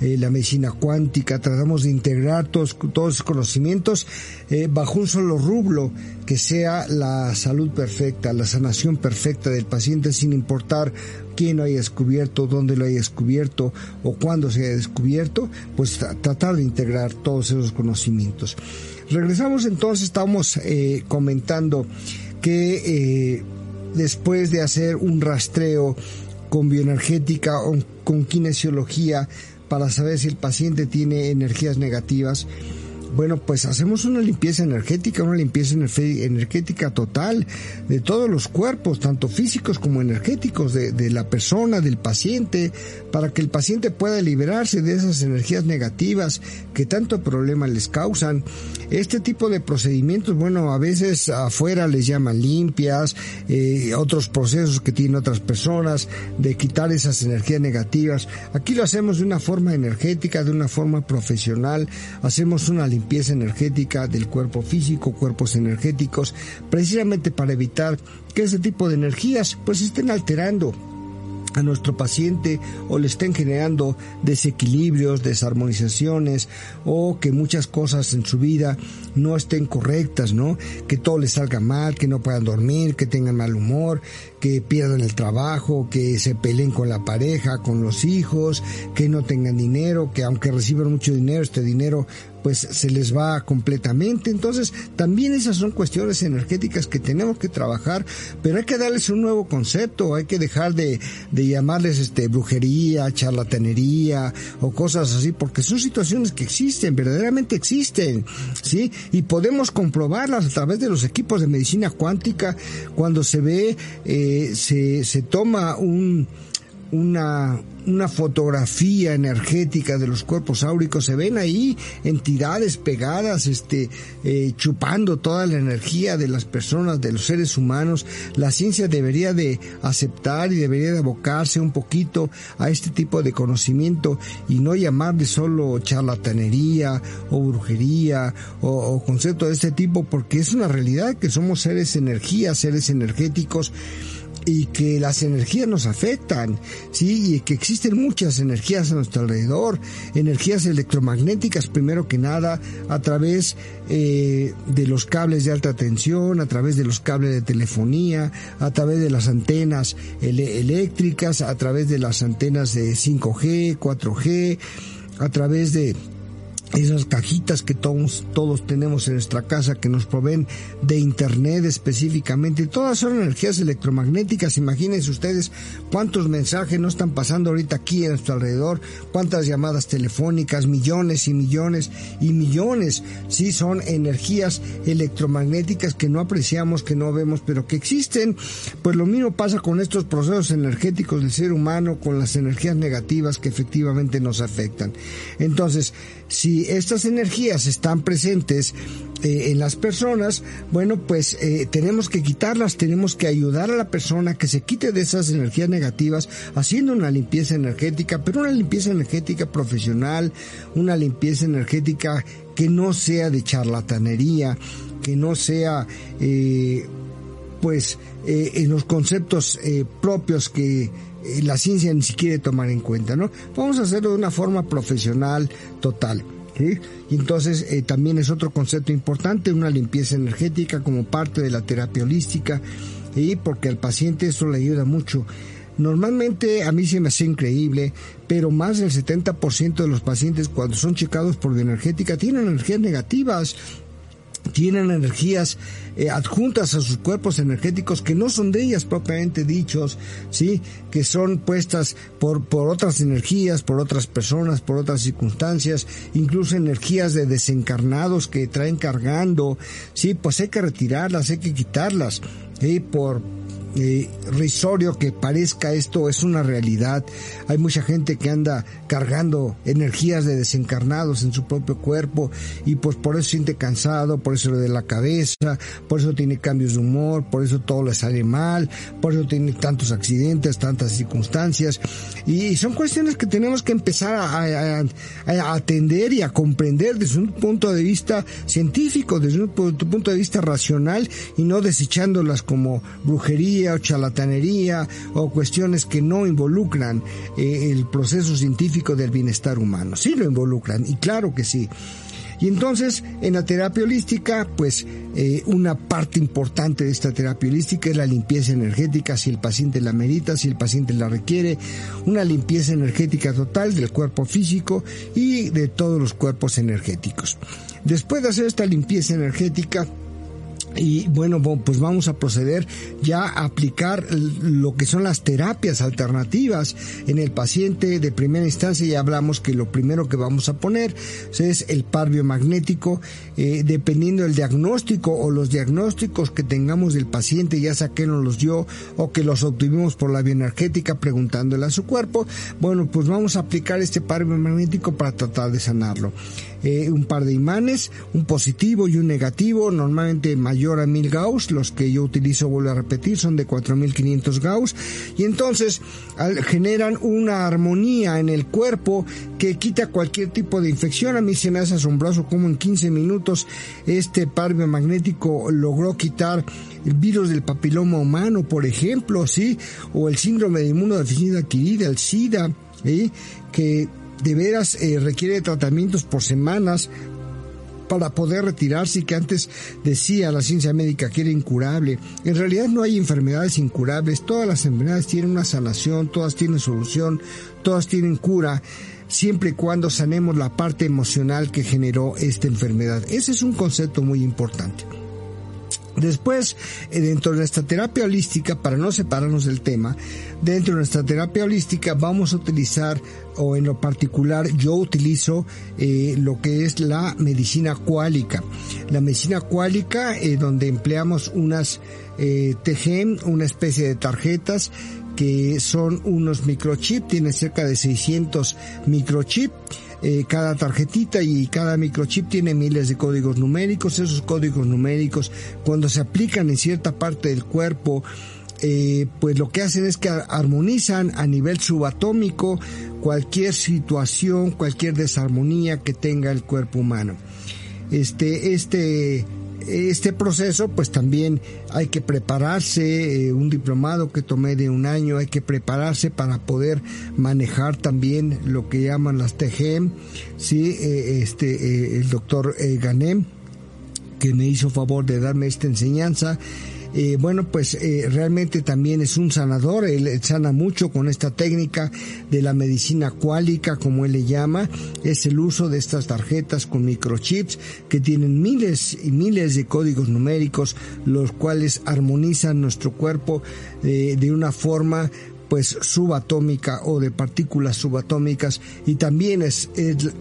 eh, la medicina cuántica, tratamos de integrar todos, todos esos conocimientos eh, bajo un solo rublo, que sea la salud perfecta, la sanación perfecta del paciente sin importar quién lo haya descubierto, dónde lo haya descubierto o cuándo se haya descubierto, pues tratar de integrar todos esos conocimientos. Regresamos entonces, estamos eh, comentando que eh, después de hacer un rastreo con bioenergética o con kinesiología para saber si el paciente tiene energías negativas, bueno, pues hacemos una limpieza energética, una limpieza energética total de todos los cuerpos, tanto físicos como energéticos, de, la persona, del paciente, para que el paciente pueda liberarse de esas energías negativas que tanto problema les causan. Este tipo de procedimientos, bueno, a veces afuera les llaman limpias, eh, otros procesos que tienen otras personas de quitar esas energías negativas. Aquí lo hacemos de una forma energética, de una forma profesional, hacemos una limpieza limpieza energética del cuerpo físico, cuerpos energéticos, precisamente para evitar que ese tipo de energías pues estén alterando a nuestro paciente o le estén generando desequilibrios, desarmonizaciones o que muchas cosas en su vida no estén correctas, ¿no? Que todo le salga mal, que no puedan dormir, que tengan mal humor, que pierdan el trabajo, que se peleen con la pareja, con los hijos, que no tengan dinero, que aunque reciban mucho dinero, este dinero pues se les va completamente. Entonces, también esas son cuestiones energéticas que tenemos que trabajar, pero hay que darles un nuevo concepto, hay que dejar de, de llamarles este brujería, charlatanería o cosas así, porque son situaciones que existen, verdaderamente existen, ¿sí? Y podemos comprobarlas a través de los equipos de medicina cuántica cuando se ve eh, se, se toma un, una, una fotografía energética de los cuerpos áuricos, se ven ahí entidades pegadas, este, eh, chupando toda la energía de las personas, de los seres humanos. La ciencia debería de aceptar y debería de abocarse un poquito a este tipo de conocimiento y no llamarle solo charlatanería o brujería o, o concepto de este tipo, porque es una realidad que somos seres energía, seres energéticos y que las energías nos afectan, ¿sí? Y que existen muchas energías a nuestro alrededor, energías electromagnéticas primero que nada, a través eh, de los cables de alta tensión, a través de los cables de telefonía, a través de las antenas eléctricas, a través de las antenas de 5G, 4G, a través de esas cajitas que todos, todos tenemos en nuestra casa que nos proveen de internet específicamente, todas son energías electromagnéticas, imagínense ustedes cuántos mensajes no están pasando ahorita aquí en nuestro alrededor, cuántas llamadas telefónicas, millones y millones y millones, sí son energías electromagnéticas que no apreciamos, que no vemos, pero que existen, pues lo mismo pasa con estos procesos energéticos del ser humano, con las energías negativas que efectivamente nos afectan. Entonces, si estas energías están presentes eh, en las personas, bueno, pues eh, tenemos que quitarlas, tenemos que ayudar a la persona que se quite de esas energías negativas haciendo una limpieza energética, pero una limpieza energética profesional, una limpieza energética que no sea de charlatanería, que no sea, eh, pues, en los conceptos propios que eh, la ciencia ni siquiera tomar en cuenta, ¿no? Vamos a hacerlo de una forma profesional total. ¿sí? Y entonces eh, también es otro concepto importante, una limpieza energética como parte de la terapia holística, y porque al paciente eso le ayuda mucho. Normalmente a mí se me hace increíble, pero más del 70% de los pacientes cuando son checados por bioenergética tienen energías negativas tienen energías eh, adjuntas a sus cuerpos energéticos que no son de ellas propiamente dichos, sí, que son puestas por, por otras energías, por otras personas, por otras circunstancias, incluso energías de desencarnados que traen cargando, sí, pues hay que retirarlas, hay que quitarlas, ¿sí? por, eh, risorio que parezca esto es una realidad. Hay mucha gente que anda cargando energías de desencarnados en su propio cuerpo y pues por eso siente cansado, por eso le de la cabeza, por eso tiene cambios de humor, por eso todo le sale mal, por eso tiene tantos accidentes, tantas circunstancias y son cuestiones que tenemos que empezar a, a atender y a comprender desde un punto de vista científico, desde un punto de vista racional y no desechándolas como brujería o charlatanería o cuestiones que no involucran eh, el proceso científico del bienestar humano. Sí lo involucran y claro que sí. Y entonces, en la terapia holística, pues eh, una parte importante de esta terapia holística es la limpieza energética, si el paciente la merita, si el paciente la requiere, una limpieza energética total del cuerpo físico y de todos los cuerpos energéticos. Después de hacer esta limpieza energética, y bueno, pues vamos a proceder ya a aplicar lo que son las terapias alternativas en el paciente de primera instancia. Ya hablamos que lo primero que vamos a poner es el par biomagnético, eh, dependiendo del diagnóstico o los diagnósticos que tengamos del paciente, ya sea que nos los dio o que los obtuvimos por la bioenergética preguntándole a su cuerpo. Bueno, pues vamos a aplicar este par biomagnético para tratar de sanarlo. Eh, un par de imanes, un positivo y un negativo, normalmente mayor a 1000 Gauss, los que yo utilizo, vuelvo a repetir, son de 4500 Gauss, y entonces generan una armonía en el cuerpo que quita cualquier tipo de infección. A mí se me hace asombroso como en 15 minutos este par magnético logró quitar el virus del papiloma humano, por ejemplo, sí, o el síndrome de inmunodeficiencia adquirida, el SIDA, que de veras eh, requiere tratamientos por semanas para poder retirarse y que antes decía la ciencia médica que era incurable. En realidad no hay enfermedades incurables, todas las enfermedades tienen una sanación, todas tienen solución, todas tienen cura siempre y cuando sanemos la parte emocional que generó esta enfermedad. Ese es un concepto muy importante. Después, eh, dentro de nuestra terapia holística, para no separarnos del tema, dentro de nuestra terapia holística vamos a utilizar, o en lo particular yo utilizo eh, lo que es la medicina cuálica. La medicina cuálica, eh, donde empleamos unas eh, TGM, una especie de tarjetas que son unos microchips, tiene cerca de 600 microchips eh, cada tarjetita y cada microchip tiene miles de códigos numéricos. Esos códigos numéricos, cuando se aplican en cierta parte del cuerpo, eh, pues lo que hacen es que armonizan a nivel subatómico cualquier situación, cualquier desarmonía que tenga el cuerpo humano. Este, este este proceso pues también hay que prepararse, eh, un diplomado que tomé de un año, hay que prepararse para poder manejar también lo que llaman las TGM, sí, eh, este, el doctor Ganem, que me hizo favor de darme esta enseñanza, eh, bueno, pues eh, realmente también es un sanador, él, sana mucho con esta técnica de la medicina cuálica, como él le llama, es el uso de estas tarjetas con microchips que tienen miles y miles de códigos numéricos, los cuales armonizan nuestro cuerpo eh, de una forma pues subatómica o de partículas subatómicas. Y también es,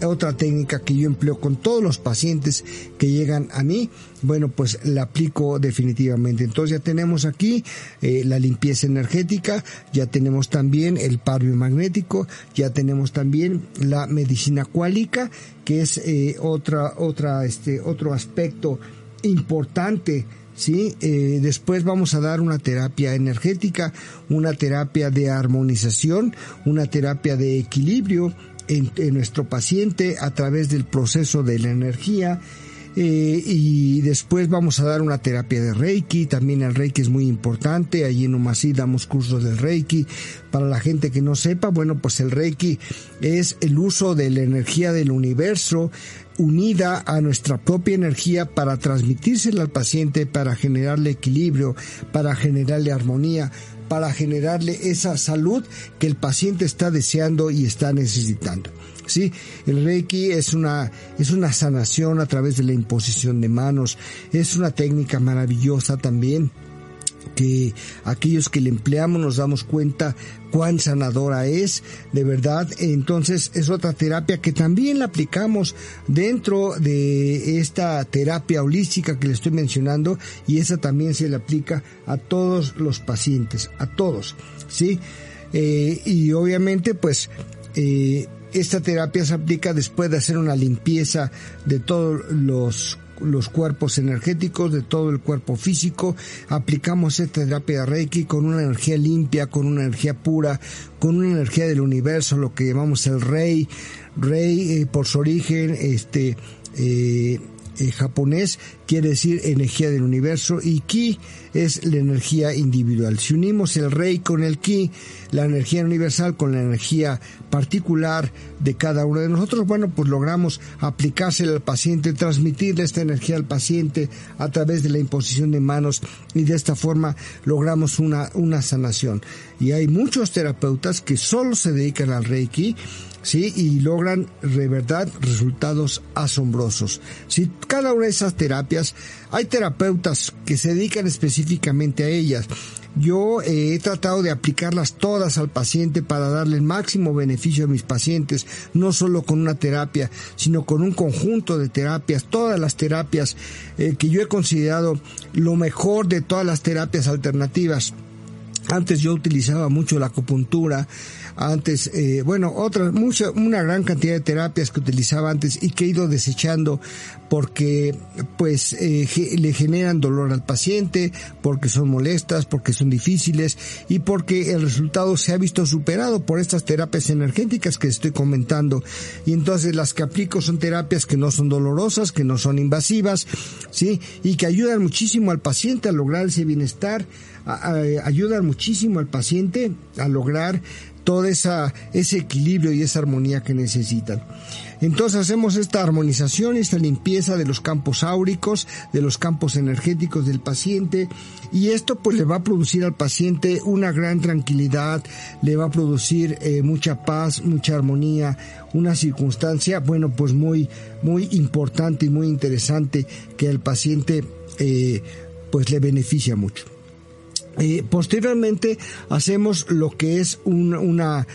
otra técnica que yo empleo con todos los pacientes que llegan a mí. Bueno pues la aplico definitivamente. Entonces ya tenemos aquí eh, la limpieza energética ya tenemos también el par magnético ya tenemos también la medicina cuálica que es eh, otra otra este otro aspecto importante ¿sí? Eh, después vamos a dar una terapia energética, una terapia de armonización, una terapia de equilibrio en, nuestro paciente a través del proceso de la energía. Eh, y después vamos a dar una terapia de Reiki, también el Reiki es muy importante, allí en Omasí damos cursos del Reiki, para la gente que no sepa, bueno, pues el Reiki es el uso de la energía del universo unida a nuestra propia energía para transmitírsela al paciente, para generarle equilibrio, para generarle armonía, para generarle esa salud que el paciente está deseando y está necesitando. Sí, el Reiki es una, es una sanación a través de la imposición de manos, es una técnica maravillosa también que aquellos que le empleamos nos damos cuenta cuán sanadora es, de verdad. Entonces es otra terapia que también la aplicamos dentro de esta terapia holística que le estoy mencionando y esa también se le aplica a todos los pacientes, a todos, ¿sí? Eh, y obviamente pues eh, esta terapia se aplica después de hacer una limpieza de todos los los cuerpos energéticos de todo el cuerpo físico. Aplicamos esta terapia Reiki con una energía limpia, con una energía pura, con una energía del universo, lo que llamamos el Rey. Rey, eh, por su origen, este, eh, eh, japonés quiere decir energía del universo y ki es la energía individual. Si unimos el rei con el ki, la energía universal con la energía particular de cada uno de nosotros, bueno, pues logramos aplicársela al paciente, transmitirle esta energía al paciente a través de la imposición de manos y de esta forma logramos una, una sanación. Y hay muchos terapeutas que solo se dedican al reiki ¿sí? Y logran de verdad resultados asombrosos. Si cada una de esas terapias, hay terapeutas que se dedican específicamente a ellas. Yo eh, he tratado de aplicarlas todas al paciente para darle el máximo beneficio a mis pacientes, no solo con una terapia, sino con un conjunto de terapias, todas las terapias eh, que yo he considerado lo mejor de todas las terapias alternativas. Antes yo utilizaba mucho la acupuntura, antes, eh, bueno, otras, mucha, una gran cantidad de terapias que utilizaba antes y que he ido desechando porque pues eh, le generan dolor al paciente, porque son molestas, porque son difíciles y porque el resultado se ha visto superado por estas terapias energéticas que estoy comentando. Y entonces las que aplico son terapias que no son dolorosas, que no son invasivas, ¿sí? Y que ayudan muchísimo al paciente a lograr ese bienestar, ayudan muchísimo al paciente a lograr todo esa, ese equilibrio y esa armonía que necesitan. Entonces hacemos esta armonización esta limpieza de los campos áuricos, de los campos energéticos del paciente y esto pues le va a producir al paciente una gran tranquilidad, le va a producir eh, mucha paz, mucha armonía, una circunstancia, bueno pues muy, muy importante y muy interesante que al paciente eh, pues le beneficia mucho. Eh, posteriormente hacemos lo que es una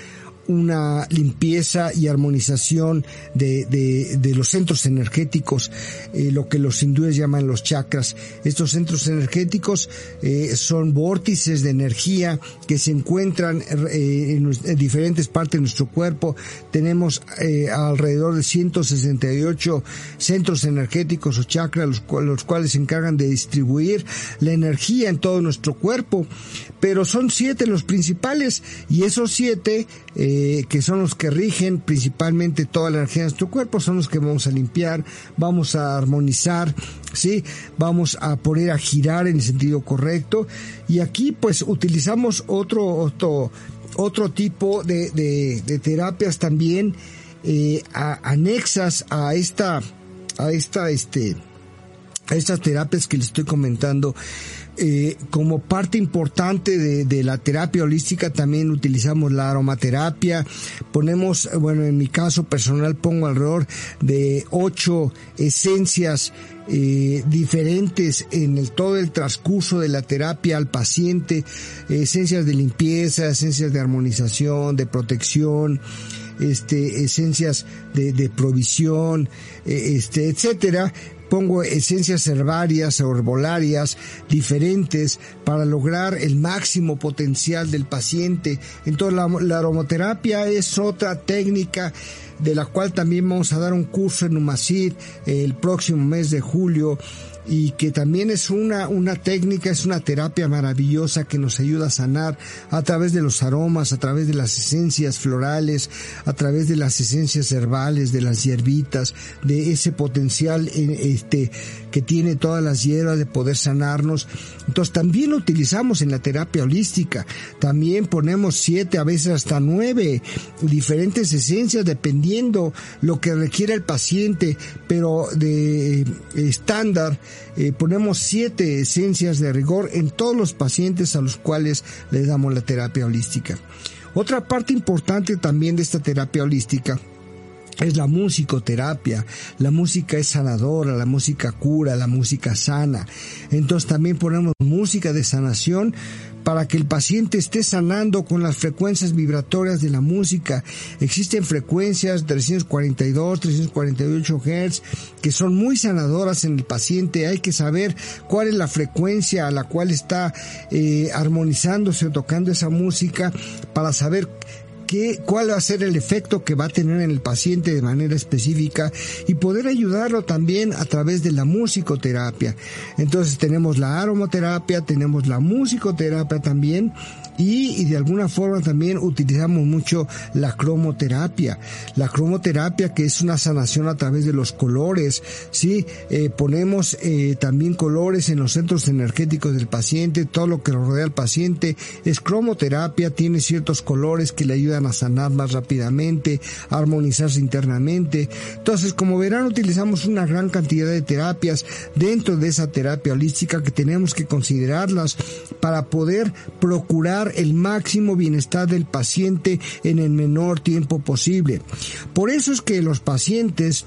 una limpieza y armonización de, de, los centros energéticos, eh, lo que los hindúes llaman los chakras. Estos centros energéticos eh, son vórtices de energía que se encuentran eh, en, diferentes partes de nuestro cuerpo. Tenemos alrededor de 168 centros energéticos o chakras, los, los cuales se encargan de distribuir la energía en todo nuestro cuerpo. Pero son siete los principales y esos siete eh, que son los que rigen principalmente toda la energía de nuestro cuerpo, son los que vamos a limpiar, vamos a armonizar, ¿sí? Vamos a poner a girar en el sentido correcto. Y aquí pues utilizamos otro, otro, otro tipo de, de, terapias también eh, anexas a esta, a esta, este, a estas terapias que les estoy comentando eh, como parte importante de, la terapia holística también utilizamos la aromaterapia. Ponemos, bueno, en mi caso personal pongo alrededor de ocho esencias eh, diferentes en el, todo el transcurso de la terapia al paciente, esencias de limpieza, esencias de armonización, de protección, este, esencias de, de provisión, eh, este, etcétera, pongo esencias herbarias o herbolarias diferentes para lograr el máximo potencial del paciente. Entonces la, aromaterapia es otra técnica de la cual también vamos a dar un curso en Umacid el próximo mes de julio y que también es una, una técnica, es una terapia maravillosa que nos ayuda a sanar a través de los aromas, a través de las esencias florales, a través de las esencias herbales, de las hierbitas, de ese potencial este, que tiene todas las hierbas de poder sanarnos. Entonces también lo utilizamos en la terapia holística. También ponemos siete, a veces hasta nueve diferentes esencias dependiendo lo que requiera el paciente, pero de estándar eh, ponemos siete esencias de rigor en todos los pacientes a los cuales le damos la terapia holística. Otra parte importante también de esta terapia holística es la musicoterapia. La música es sanadora, la música cura, la música sana. Entonces también ponemos música de sanación para que el paciente esté sanando con las frecuencias vibratorias de la música. Existen frecuencias 342, 348 Hz que son muy sanadoras en el paciente. Hay que saber cuál es la frecuencia a la cual está eh, armonizándose o tocando esa música para saber cuál va a ser el efecto que va a tener en el paciente de manera específica y poder ayudarlo también a través de la musicoterapia. Entonces tenemos la aromaterapia, tenemos la musicoterapia también y, de alguna forma también utilizamos mucho la cromoterapia. La cromoterapia que es una sanación a través de los colores, ¿sí? Eh, ponemos eh, también colores en los centros energéticos del paciente, todo lo que rodea al paciente es cromoterapia, tiene ciertos colores que le ayudan a sanar más rápidamente, a armonizarse internamente. Entonces, como verán, utilizamos una gran cantidad de terapias dentro de esa terapia holística que tenemos que considerarlas para poder procurar el máximo bienestar del paciente en el menor tiempo posible. Por eso es que los pacientes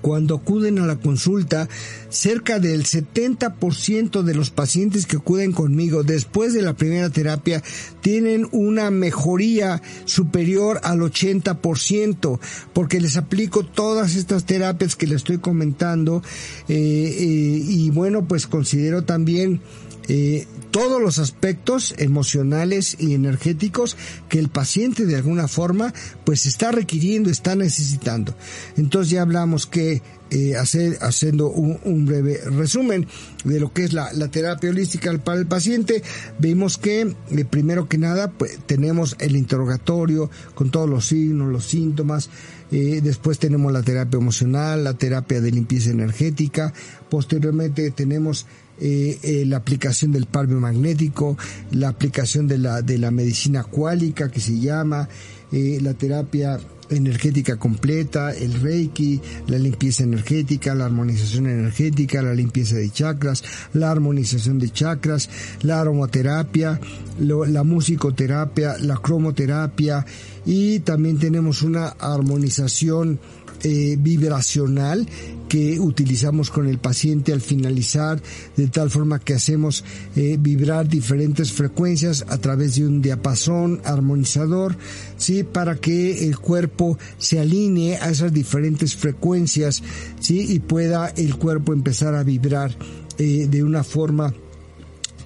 cuando acuden a la consulta, cerca del 70% de los pacientes que acuden conmigo después de la primera terapia tienen una mejoría superior al 80%, porque les aplico todas estas terapias que les estoy comentando eh, eh, y bueno, pues considero también eh, todos los aspectos emocionales y energéticos que el paciente de alguna forma pues está requiriendo, está necesitando. Entonces ya hablamos que eh, hacer, haciendo un, breve resumen de lo que es la, terapia holística para el paciente, vimos que eh, primero que nada pues, tenemos el interrogatorio con todos los signos, los síntomas, eh, después tenemos la terapia emocional, la terapia de limpieza energética, posteriormente tenemos eh, eh, la aplicación del palme magnético, la aplicación de la, de la medicina cuálica que se llama, eh, la terapia energética completa, el reiki, la limpieza energética, la armonización energética, la limpieza de chakras, la armonización de chakras, la aromaterapia, la musicoterapia, la cromoterapia y también tenemos una armonización vibracional que utilizamos con el paciente al finalizar, de tal forma que hacemos eh, vibrar diferentes frecuencias a través de un diapasón armonizador, sí, para que el cuerpo se alinee a esas diferentes frecuencias, sí, y pueda el cuerpo empezar a vibrar eh, de una forma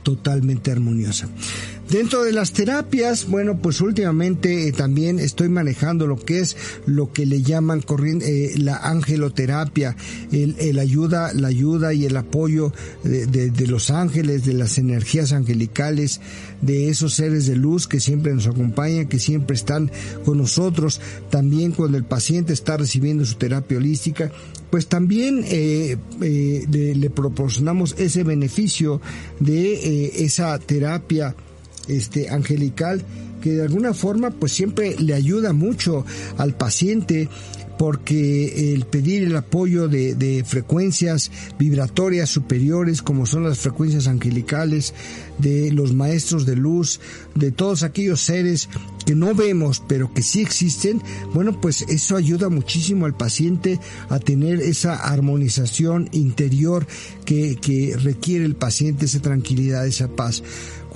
totalmente armoniosa. Dentro de las terapias, bueno, pues últimamente eh, también estoy manejando lo que es lo que le llaman eh, la angeloterapia, el, ayuda, la ayuda y el apoyo de, los ángeles, de las energías angelicales, de esos seres de luz que siempre nos acompañan, que siempre están con nosotros, también cuando el paciente está recibiendo su terapia holística, pues también eh, le, proporcionamos ese beneficio de esa terapia este angelical que de alguna forma pues siempre le ayuda mucho al paciente porque el pedir el apoyo de, frecuencias vibratorias superiores como son las frecuencias angelicales de los maestros de luz, de todos aquellos seres que no vemos pero que sí existen, bueno pues eso ayuda muchísimo al paciente a tener esa armonización interior que, que requiere el paciente, esa tranquilidad, esa paz.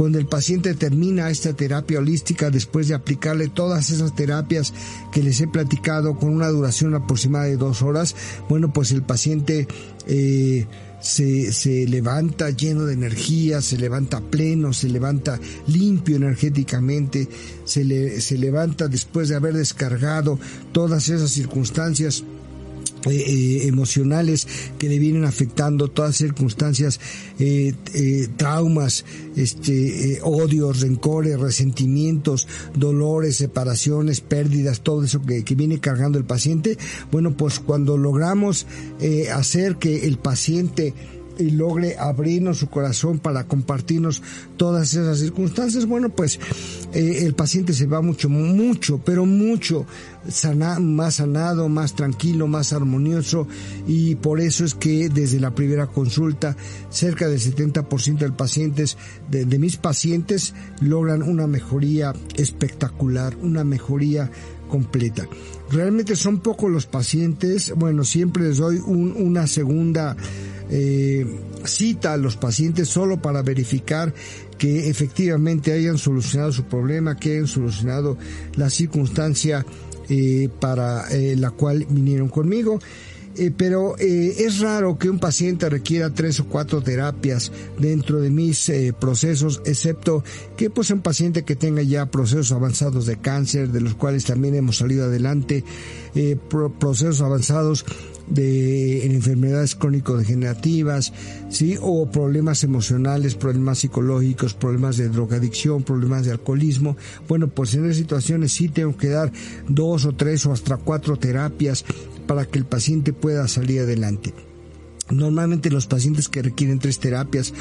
Cuando el paciente termina esta terapia holística después de aplicarle todas esas terapias que les he platicado con una duración aproximada de dos horas, bueno, pues el paciente eh, se, se, levanta lleno de energía, se levanta pleno, se levanta limpio energéticamente, se, le, se levanta después de haber descargado todas esas circunstancias eh, eh, emocionales que le vienen afectando todas circunstancias, eh, traumas, este, odios, rencores, resentimientos, dolores, separaciones, pérdidas, todo eso que, que viene cargando el paciente. Bueno, pues cuando logramos hacer que el paciente y logre abrirnos su corazón para compartirnos todas esas circunstancias, bueno, pues eh, el paciente se va mucho, mucho, pero mucho más sanado, más tranquilo, más armonioso y por eso es que desde la primera consulta cerca del 70% de pacientes, de, de mis pacientes logran una mejoría espectacular, una mejoría completa. Realmente son pocos los pacientes, bueno, siempre les doy un, una segunda eh, cita a los pacientes solo para verificar que efectivamente hayan solucionado su problema, que hayan solucionado la circunstancia eh, para eh, la cual vinieron conmigo. Eh, pero eh, es raro que un paciente requiera tres o cuatro terapias dentro de mis eh, procesos, excepto que pues un paciente que tenga ya procesos avanzados de cáncer, de los cuales también hemos salido adelante, procesos avanzados de enfermedades crónico-degenerativas, ¿sí? o problemas emocionales, problemas psicológicos, problemas de drogadicción, problemas de alcoholismo. Bueno, pues en esas situaciones sí tengo que dar dos o tres o hasta cuatro terapias para que el paciente pueda salir adelante. Normalmente los pacientes que requieren tres terapias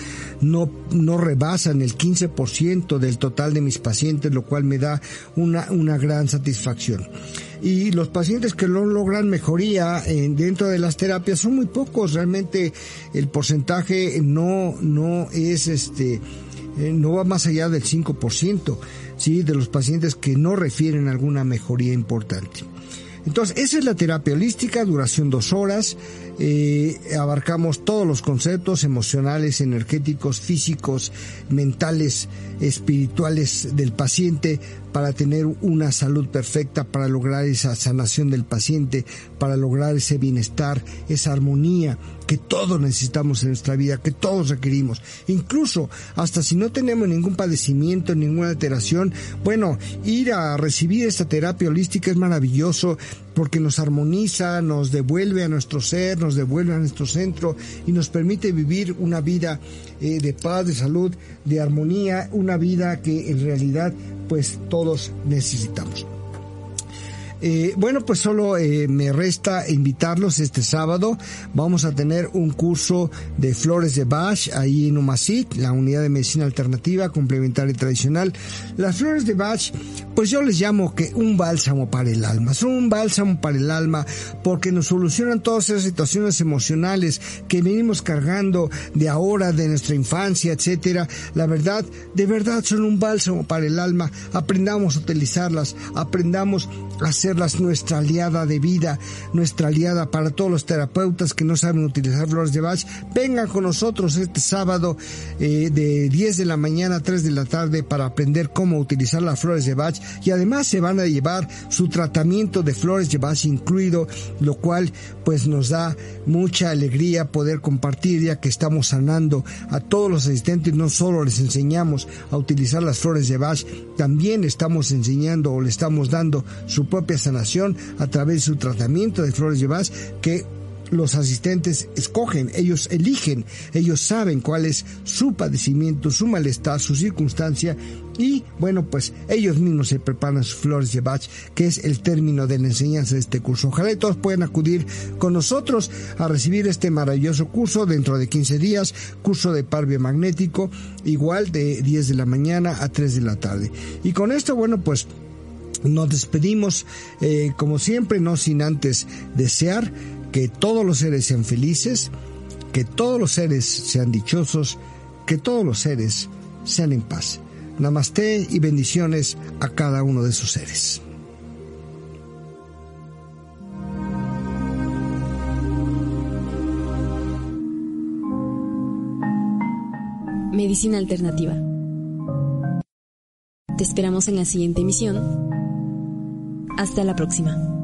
no, no rebasan el 15% del total de mis pacientes, lo cual me da una, una gran satisfacción. Y los pacientes que no logran mejoría dentro de las terapias son muy pocos, realmente el porcentaje no, no es este, eh, no va más allá del 5%, ¿sí? de los pacientes que no refieren alguna mejoría importante. Entonces, esa es la terapia holística, duración dos horas, eh, abarcamos todos los conceptos emocionales, energéticos, físicos, mentales, espirituales del paciente para tener una salud perfecta, para lograr esa sanación del paciente, para lograr ese bienestar, esa armonía que todos necesitamos en nuestra vida, que todos requerimos. Incluso hasta si no tenemos ningún padecimiento, ninguna alteración, bueno, ir a recibir esta terapia holística es maravilloso porque nos armoniza, nos devuelve a nuestro ser, nos devuelve a nuestro centro y nos permite vivir una vida eh, de paz, de salud, de armonía, una vida que en realidad pues todos necesitamos. Eh, bueno, pues solo eh, me resta invitarlos este sábado. Vamos a tener un curso de flores de Bach ahí en Umasit, la unidad de medicina alternativa, complementaria y tradicional. Las flores de Bach, pues yo les llamo que un bálsamo para el alma. Son un bálsamo para el alma porque nos solucionan todas esas situaciones emocionales que venimos cargando de ahora, de nuestra infancia, etcétera. La verdad, de verdad son un bálsamo para el alma. Aprendamos a utilizarlas, aprendamos a hacer nuestra aliada de vida, nuestra aliada para todos los terapeutas que no saben utilizar flores de Bach. Vengan con nosotros este sábado eh, de 10 de la mañana a 3 de la tarde para aprender cómo utilizar las flores de Bach y además se van a llevar su tratamiento de flores de Bach incluido, lo cual pues nos da mucha alegría poder compartir ya que estamos sanando a todos los asistentes, no solo les enseñamos a utilizar las flores de Bach, también estamos enseñando o le estamos dando su propia sanación a través de su tratamiento de flores Bach que los asistentes escogen, ellos eligen, ellos saben cuál es su padecimiento, su malestar, su circunstancia y bueno, pues ellos mismos se preparan sus flores de Bach, que es el término de la enseñanza de este curso. Ojalá todos puedan acudir con nosotros a recibir este maravilloso curso dentro de 15 días, curso de par magnético, igual de 10 de la mañana a 3 de la tarde. Y con esto, bueno, pues nos despedimos, eh, como siempre, no sin antes desear que todos los seres sean felices, que todos los seres sean dichosos, que todos los seres sean en paz. Namaste y bendiciones a cada uno de sus seres. Medicina Alternativa. Te esperamos en la siguiente emisión hasta la próxima.